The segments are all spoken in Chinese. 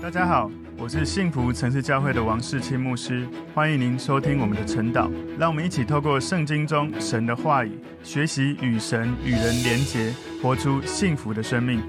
大家好，我是幸福城市教会的王世清牧师，欢迎您收听我们的晨祷。让我们一起透过圣经中神的话语，学习与神与人连结，活出幸福的生命。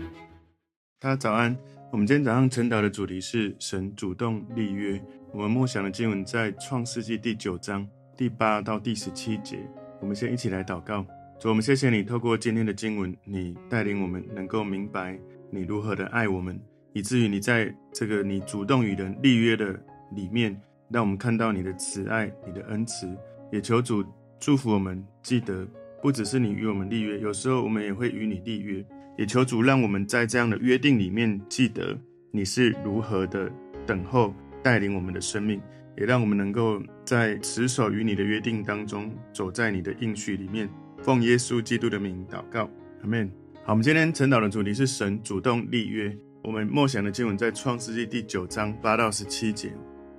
大家早安，我们今天早上晨祷的主题是神主动立约。我们默想的经文在创世纪第九章第八到第十七节。我们先一起来祷告。主，我们谢谢你透过今天的经文，你带领我们能够明白你如何的爱我们。以至于你在这个你主动与人立约的里面，让我们看到你的慈爱、你的恩慈。也求主祝福我们，记得不只是你与我们立约，有时候我们也会与你立约。也求主让我们在这样的约定里面，记得你是如何的等候带领我们的生命，也让我们能够在持守与你的约定当中，走在你的应许里面。奉耶稣基督的名祷告，阿门。好，我们今天晨祷的主题是神主动立约。我们默想的经文在创世纪第九章八到十七节。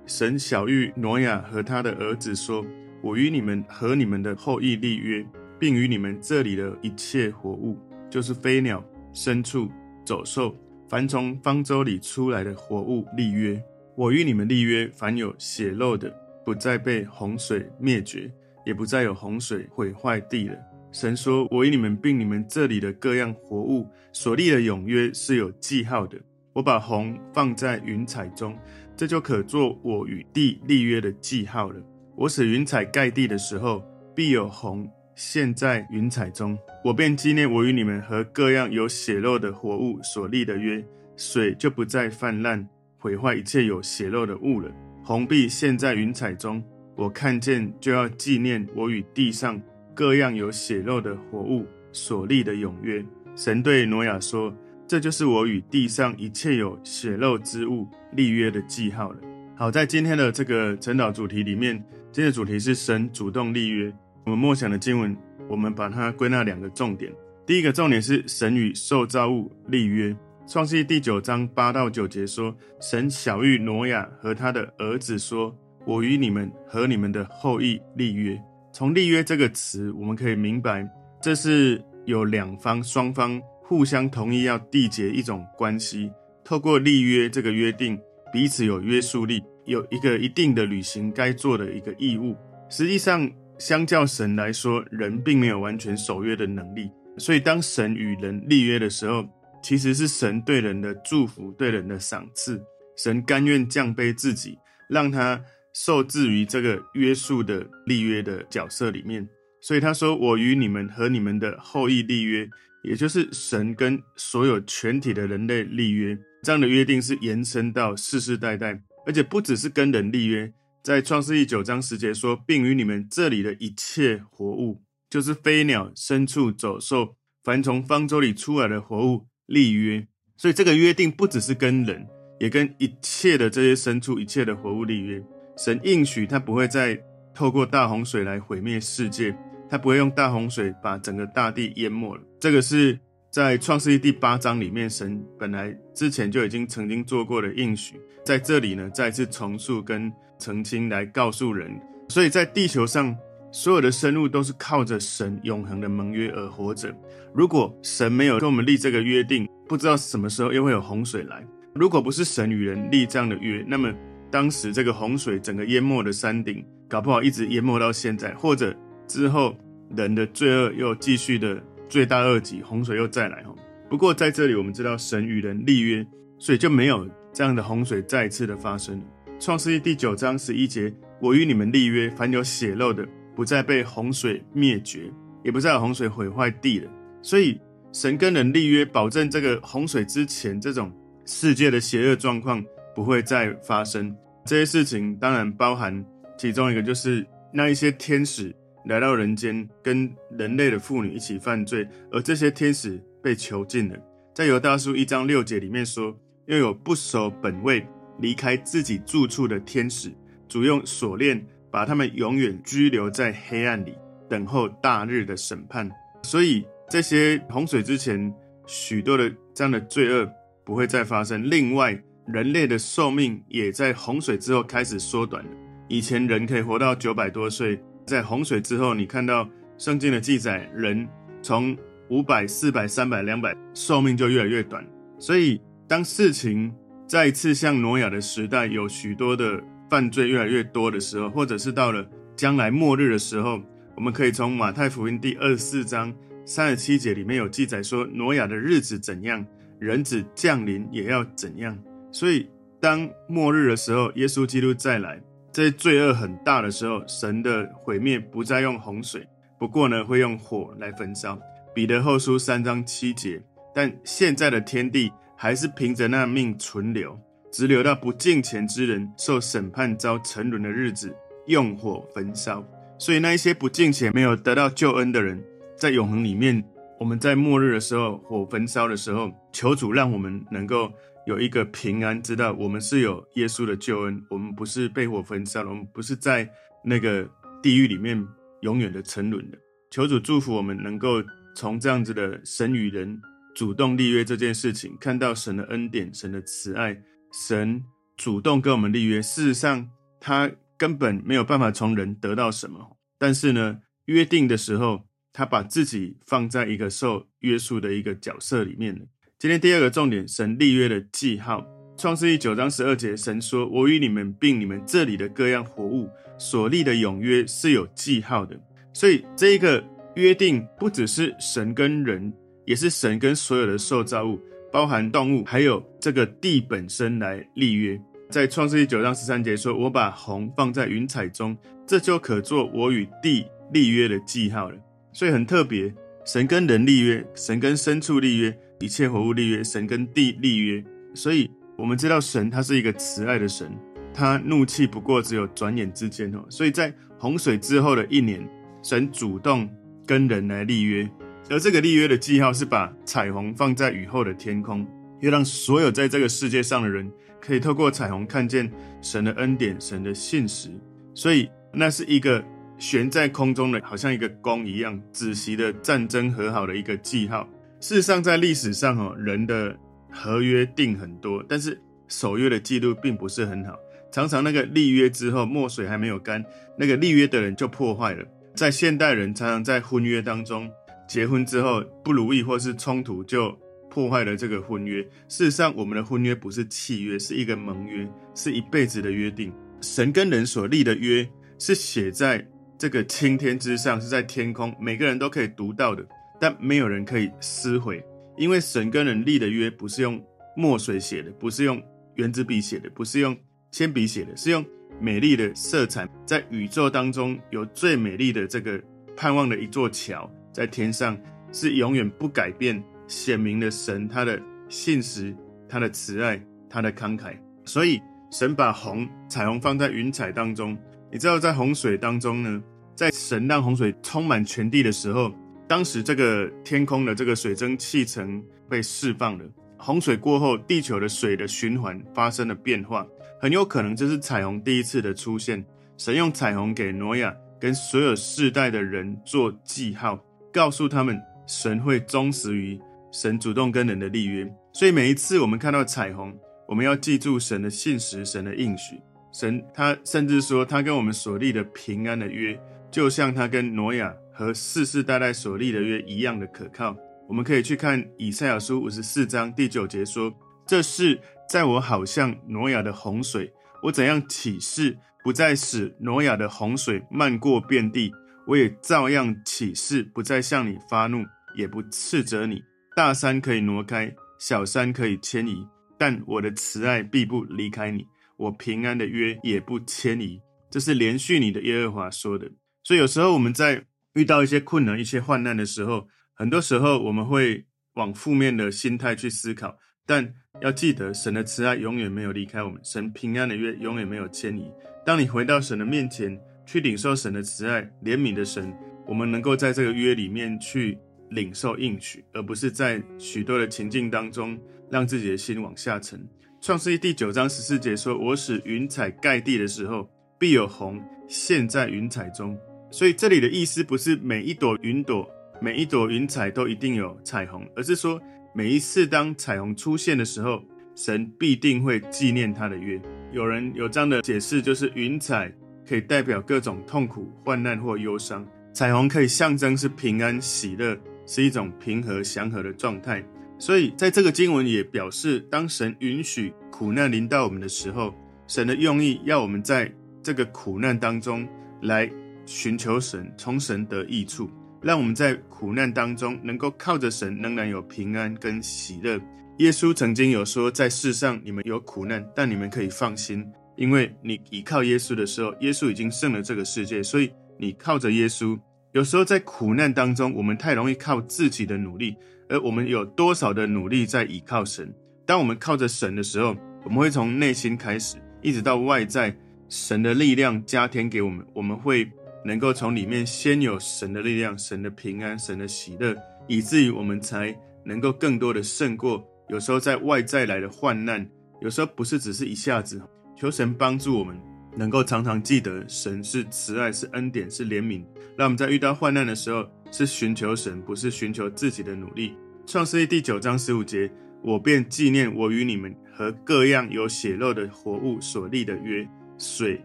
神晓諭挪亚和他的儿子说：“我与你们和你们的后裔立约，并与你们这里的一切活物，就是飞鸟、牲畜、走兽，凡从方舟里出来的活物立约。我与你们立约，凡有血肉的，不再被洪水灭绝，也不再有洪水毁坏地了。”神说：“我与你们并你们这里的各样活物所立的永约是有记号的。我把红放在云彩中，这就可做我与地立约的记号了。我使云彩盖地的时候，必有红现在云彩中。我便纪念我与你们和各样有血肉的活物所立的约，水就不再泛滥毁坏一切有血肉的物了。红必现在云彩中，我看见就要纪念我与地上。”各样有血肉的活物所立的永约，神对挪亚说：“这就是我与地上一切有血肉之物立约的记号了。”好，在今天的这个晨祷主题里面，今天的主题是神主动立约。我们默想的经文，我们把它归纳两个重点。第一个重点是神与受造物立约。创世记第九章八到九节说：“神晓諭挪亚和他的儿子说：我与你们和你们的后裔立约。”从立约这个词，我们可以明白，这是有两方双方互相同意要缔结一种关系，透过立约这个约定，彼此有约束力，有一个一定的履行该做的一个义务。实际上，相较神来说，人并没有完全守约的能力，所以当神与人立约的时候，其实是神对人的祝福，对人的赏赐。神甘愿降卑自己，让他。受制于这个约束的立约的角色里面，所以他说：“我与你们和你们的后裔立约，也就是神跟所有全体的人类立约。这样的约定是延伸到世世代代，而且不只是跟人立约。在创世记九章十节说，并与你们这里的一切活物，就是飞鸟、牲畜、走兽，凡从方舟里出来的活物立约。所以这个约定不只是跟人，也跟一切的这些牲畜、一切的活物立约。”神应许他不会再透过大洪水来毁灭世界，他不会用大洪水把整个大地淹没了。这个是在创世记第八章里面，神本来之前就已经曾经做过的应许，在这里呢再次重述跟澄清来告诉人。所以在地球上所有的生物都是靠着神永恒的盟约而活着。如果神没有跟我们立这个约定，不知道什么时候又会有洪水来。如果不是神与人立这样的约，那么。当时这个洪水整个淹没的山顶，搞不好一直淹没到现在，或者之后人的罪恶又继续的罪大恶极，洪水又再来哈。不过在这里我们知道神与人立约，所以就没有这样的洪水再次的发生。创世记第九章十一节，我与你们立约，凡有血肉的，不再被洪水灭绝，也不再有洪水毁坏地了。所以神跟人立约，保证这个洪水之前这种世界的邪恶状况。不会再发生这些事情，当然包含其中一个，就是那一些天使来到人间，跟人类的妇女一起犯罪，而这些天使被囚禁了。在犹大书一章六节里面说，又有不守本位、离开自己住处的天使，主用锁链把他们永远拘留在黑暗里，等候大日的审判。所以这些洪水之前许多的这样的罪恶不会再发生。另外，人类的寿命也在洪水之后开始缩短了。以前人可以活到九百多岁，在洪水之后，你看到圣经的记载，人从五百、四百、三百、两百，寿命就越来越短。所以，当事情再次像挪亚的时代，有许多的犯罪越来越多的时候，或者是到了将来末日的时候，我们可以从马太福音第二十四章三十七节里面有记载说，挪亚的日子怎样，人子降临也要怎样。所以，当末日的时候，耶稣基督再来，在罪恶很大的时候，神的毁灭不再用洪水，不过呢，会用火来焚烧。彼得后书三章七节。但现在的天地还是凭着那命存留，直留到不敬虔之人受审判遭沉沦的日子，用火焚烧。所以那一些不敬虔、没有得到救恩的人，在永恒里面，我们在末日的时候火焚烧的时候，求主让我们能够有一个平安，知道我们是有耶稣的救恩，我们不是被火焚烧的，我们不是在那个地狱里面永远的沉沦的。求主祝福我们，能够从这样子的神与人。主动立约这件事情，看到神的恩典、神的慈爱，神主动跟我们立约。事实上，他根本没有办法从人得到什么，但是呢，约定的时候，他把自己放在一个受约束的一个角色里面。今天第二个重点，神立约的记号。创世记九章十二节，神说：“我与你们并你们这里的各样活物所立的永约是有记号的。”所以，这一个约定不只是神跟人。也是神跟所有的受造物，包含动物，还有这个地本身来立约。在创世记九章十三节说：“我把虹放在云彩中，这就可做我与地立约的记号了。”所以很特别，神跟人立约，神跟牲畜立约，一切活物立约，神跟地立约。所以我们知道神他是一个慈爱的神，他怒气不过只有转眼之间哦。所以在洪水之后的一年，神主动跟人来立约。而这个立约的记号是把彩虹放在雨后的天空，要让所有在这个世界上的人可以透过彩虹看见神的恩典、神的信实。所以那是一个悬在空中的，好像一个弓一样，止息的战争和好的一个记号。事实上，在历史上哦，人的合约定很多，但是守约的记录并不是很好。常常那个立约之后，墨水还没有干，那个立约的人就破坏了。在现代人常常在婚约当中。结婚之后不如意或是冲突，就破坏了这个婚约。事实上，我们的婚约不是契约，是一个盟约，是一辈子的约定。神跟人所立的约是写在这个青天之上，是在天空，每个人都可以读到的，但没有人可以撕毁，因为神跟人立的约不是用墨水写的，不是用原子笔写的，不是用铅笔写的，是用美丽的色彩，在宇宙当中有最美丽的这个盼望的一座桥。在天上是永远不改变，显明的神，他的信实，他的慈爱，他的慷慨。所以神把红彩虹放在云彩当中。你知道，在洪水当中呢，在神让洪水充满全地的时候，当时这个天空的这个水蒸气层被释放了。洪水过后，地球的水的循环发生了变化，很有可能这是彩虹第一次的出现。神用彩虹给挪亚跟所有世代的人做记号。告诉他们，神会忠实于神主动跟人的立约，所以每一次我们看到彩虹，我们要记住神的信实，神的应许。神他甚至说，他跟我们所立的平安的约，就像他跟挪亚和世世代代所立的约一样的可靠。我们可以去看以赛亚书五十四章第九节说：“这事在我好像挪亚的洪水，我怎样起誓，不再使挪亚的洪水漫过遍地。”我也照样起誓，不再向你发怒，也不斥责你。大山可以挪开，小山可以迁移，但我的慈爱必不离开你，我平安的约也不迁移。这是连续你的耶和华说的。所以有时候我们在遇到一些困难、一些患难的时候，很多时候我们会往负面的心态去思考，但要记得，神的慈爱永远没有离开我们，神平安的约永远没有迁移。当你回到神的面前，去领受神的慈爱、怜悯的神，我们能够在这个约里面去领受应许，而不是在许多的情境当中让自己的心往下沉。创世记第九章十四节说：“我使云彩盖地的时候，必有虹现在云彩中。”所以这里的意思不是每一朵云朵、每一朵云彩都一定有彩虹，而是说每一次当彩虹出现的时候，神必定会纪念他的约。有人有这样的解释，就是云彩。可以代表各种痛苦、患难或忧伤。彩虹可以象征是平安、喜乐，是一种平和、祥和的状态。所以，在这个经文也表示，当神允许苦难临到我们的时候，神的用意要我们在这个苦难当中来寻求神，从神得益处，让我们在苦难当中能够靠着神，仍然有平安跟喜乐。耶稣曾经有说，在世上你们有苦难，但你们可以放心，因为你依靠耶稣的时候，耶稣已经胜了这个世界，所以你靠着耶稣。有时候在苦难当中，我们太容易靠自己的努力，而我们有多少的努力在依靠神？当我们靠着神的时候，我们会从内心开始，一直到外在，神的力量加添给我们，我们会能够从里面先有神的力量、神的平安、神的喜乐，以至于我们才能够更多的胜过有时候在外在来的患难。有时候不是只是一下子，求神帮助我们，能够常常记得神是慈爱、是恩典、是怜悯。让我们在遇到患难的时候，是寻求神，不是寻求自己的努力。创世记第九章十五节，我便纪念我与你们和各样有血肉的活物所立的约，水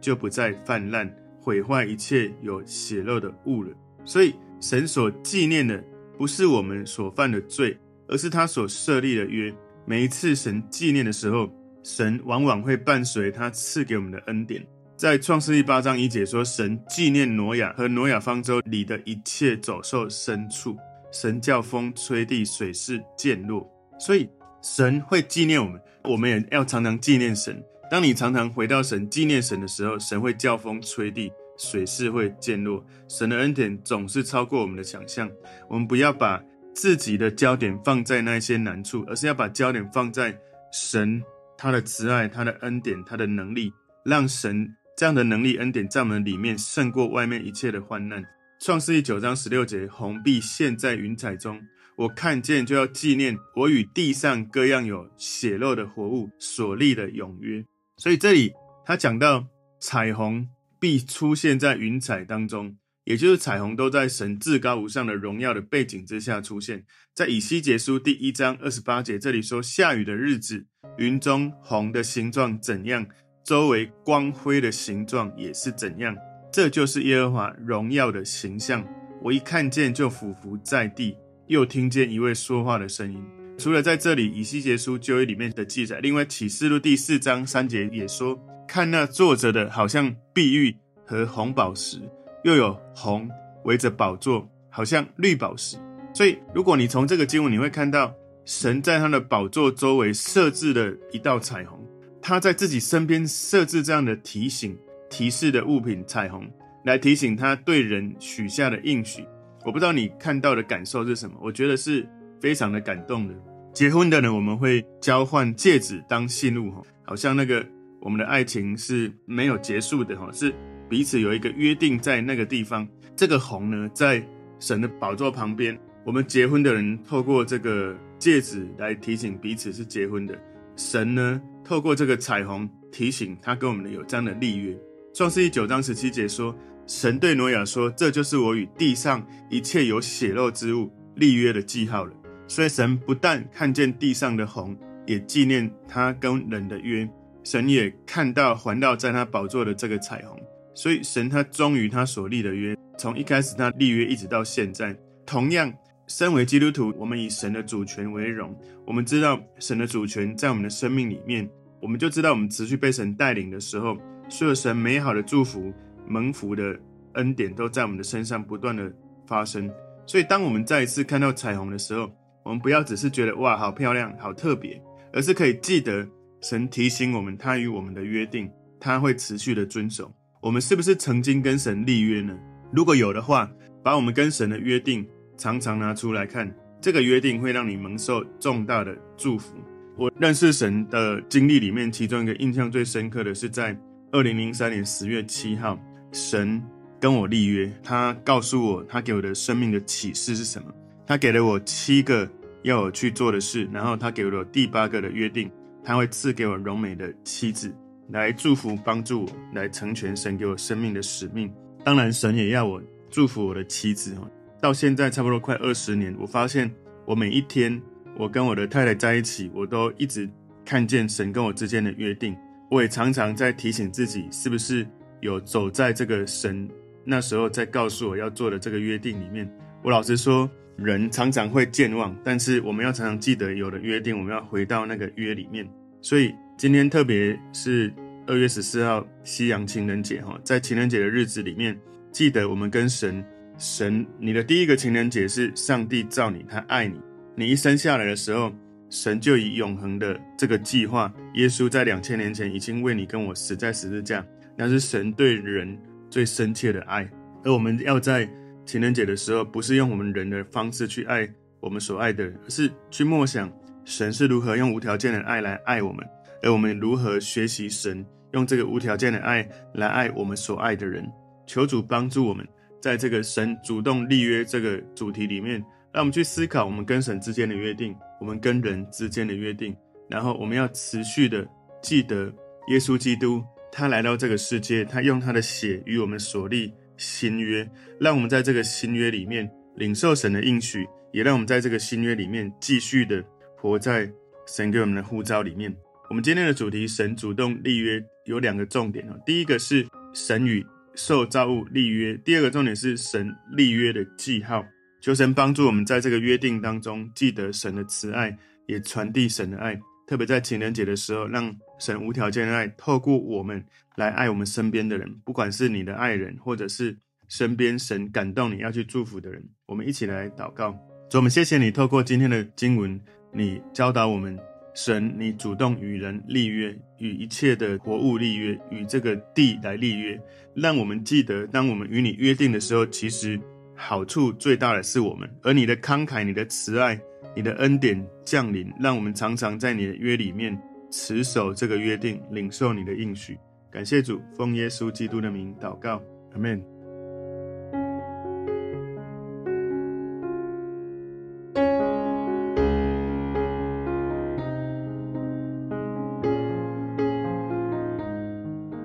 就不再泛滥，毁坏一切有血肉的物了。所以，神所纪念的不是我们所犯的罪，而是他所设立的约。每一次神纪念的时候，神往往会伴随他赐给我们的恩典。在创世记八章一节说，神纪念挪亚和挪亚方舟里的一切走兽牲畜，神叫风吹地，水势渐落。所以神会纪念我们，我们也要常常纪念神。当你常常回到神纪念神的时候，神会叫风吹地，水势会渐落。神的恩典总是超过我们的想象。我们不要把自己的焦点放在那些难处，而是要把焦点放在神他的慈爱、他的恩典、他的能力，让神。这样的能力恩典在我们里面胜过外面一切的患难。创世记九章十六节，虹必现，在云彩中，我看见就要纪念我与地上各样有血肉的活物所立的永约。所以这里他讲到彩虹必出现在云彩当中，也就是彩虹都在神至高无上的荣耀的背景之下出现。在以西结书第一章二十八节，这里说下雨的日子，云中虹的形状怎样？周围光辉的形状也是怎样？这就是耶和华荣耀的形象。我一看见就俯伏在地，又听见一位说话的声音。除了在这里以西结书旧约里面的记载，另外启示录第四章三节也说：看那坐着的，好像碧玉和红宝石，又有红围着宝座，好像绿宝石。所以，如果你从这个经文，你会看到神在他的宝座周围设置了一道彩虹。他在自己身边设置这样的提醒、提示的物品——彩虹，来提醒他对人许下的应许。我不知道你看到的感受是什么？我觉得是非常的感动的。结婚的人，我们会交换戒指当信物，哈，好像那个我们的爱情是没有结束的，哈，是彼此有一个约定在那个地方。这个虹呢，在神的宝座旁边，我们结婚的人透过这个戒指来提醒彼此是结婚的。神呢，透过这个彩虹提醒他跟我们有这样的立约。创世记九章十七节说：“神对挪亚说，这就是我与地上一切有血肉之物立约的记号了。”所以神不但看见地上的虹，也纪念他跟人的约。神也看到环绕在他宝座的这个彩虹，所以神他忠于他所立的约，从一开始他立约一直到现在。同样，身为基督徒，我们以神的主权为荣，我们知道神的主权在我们的生命里面。我们就知道，我们持续被神带领的时候，所有神美好的祝福、蒙福的恩典都在我们的身上不断的发生。所以，当我们再一次看到彩虹的时候，我们不要只是觉得哇，好漂亮、好特别，而是可以记得神提醒我们，他与我们的约定，他会持续的遵守。我们是不是曾经跟神立约呢？如果有的话，把我们跟神的约定常常拿出来看，这个约定会让你蒙受重大的祝福。我认识神的经历里面，其中一个印象最深刻的是在二零零三年十月七号，神跟我立约，他告诉我他给我的生命的启示是什么。他给了我七个要我去做的事，然后他给了我第八个的约定，他会赐给我荣美的妻子来祝福帮助我，来成全神给我生命的使命。当然，神也要我祝福我的妻子。到现在差不多快二十年，我发现我每一天。我跟我的太太在一起，我都一直看见神跟我之间的约定。我也常常在提醒自己，是不是有走在这个神那时候在告诉我要做的这个约定里面。我老实说，人常常会健忘，但是我们要常常记得有了约定，我们要回到那个约里面。所以今天特别是二月十四号西洋情人节哈，在情人节的日子里面，记得我们跟神神，你的第一个情人节是上帝造你，他爱你，你一生下来的时候，神就以永恒的这个计划，耶稣在两千年前已经为你跟我死在十字架，那是神对人最深切的爱。而我们要在情人节的时候，不是用我们人的方式去爱我们所爱的人，而是去默想神是如何用无条件的爱来爱我们，而我们如何学习神用这个无条件的爱来爱我们所爱的人。求主帮助我们，在这个神主动立约这个主题里面。让我们去思考我们跟神之间的约定，我们跟人之间的约定，然后我们要持续的记得耶稣基督，他来到这个世界，他用他的血与我们所立新约，让我们在这个新约里面领受神的应许，也让我们在这个新约里面继续的活在神给我们的呼召里面。我们今天的主题，神主动立约有两个重点哦，第一个是神与受造物立约，第二个重点是神立约的记号。求神帮助我们在这个约定当中记得神的慈爱，也传递神的爱。特别在情人节的时候，让神无条件的爱透过我们来爱我们身边的人，不管是你的爱人，或者是身边神感动你要去祝福的人。我们一起来祷告。主，我们谢谢你透过今天的经文，你教导我们，神你主动与人立约，与一切的活物立约，与这个地来立约，让我们记得，当我们与你约定的时候，其实。好处最大的是我们，而你的慷慨、你的慈爱、你的恩典降临，让我们常常在你的约里面持守这个约定，领受你的应许。感谢主，奉耶稣基督的名祷告，阿门。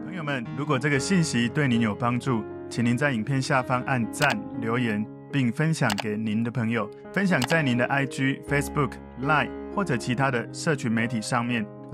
朋友们，如果这个信息对您有帮助，请您在影片下方按赞、留言，并分享给您的朋友，分享在您的 IG、Facebook、Line 或者其他的社群媒体上面，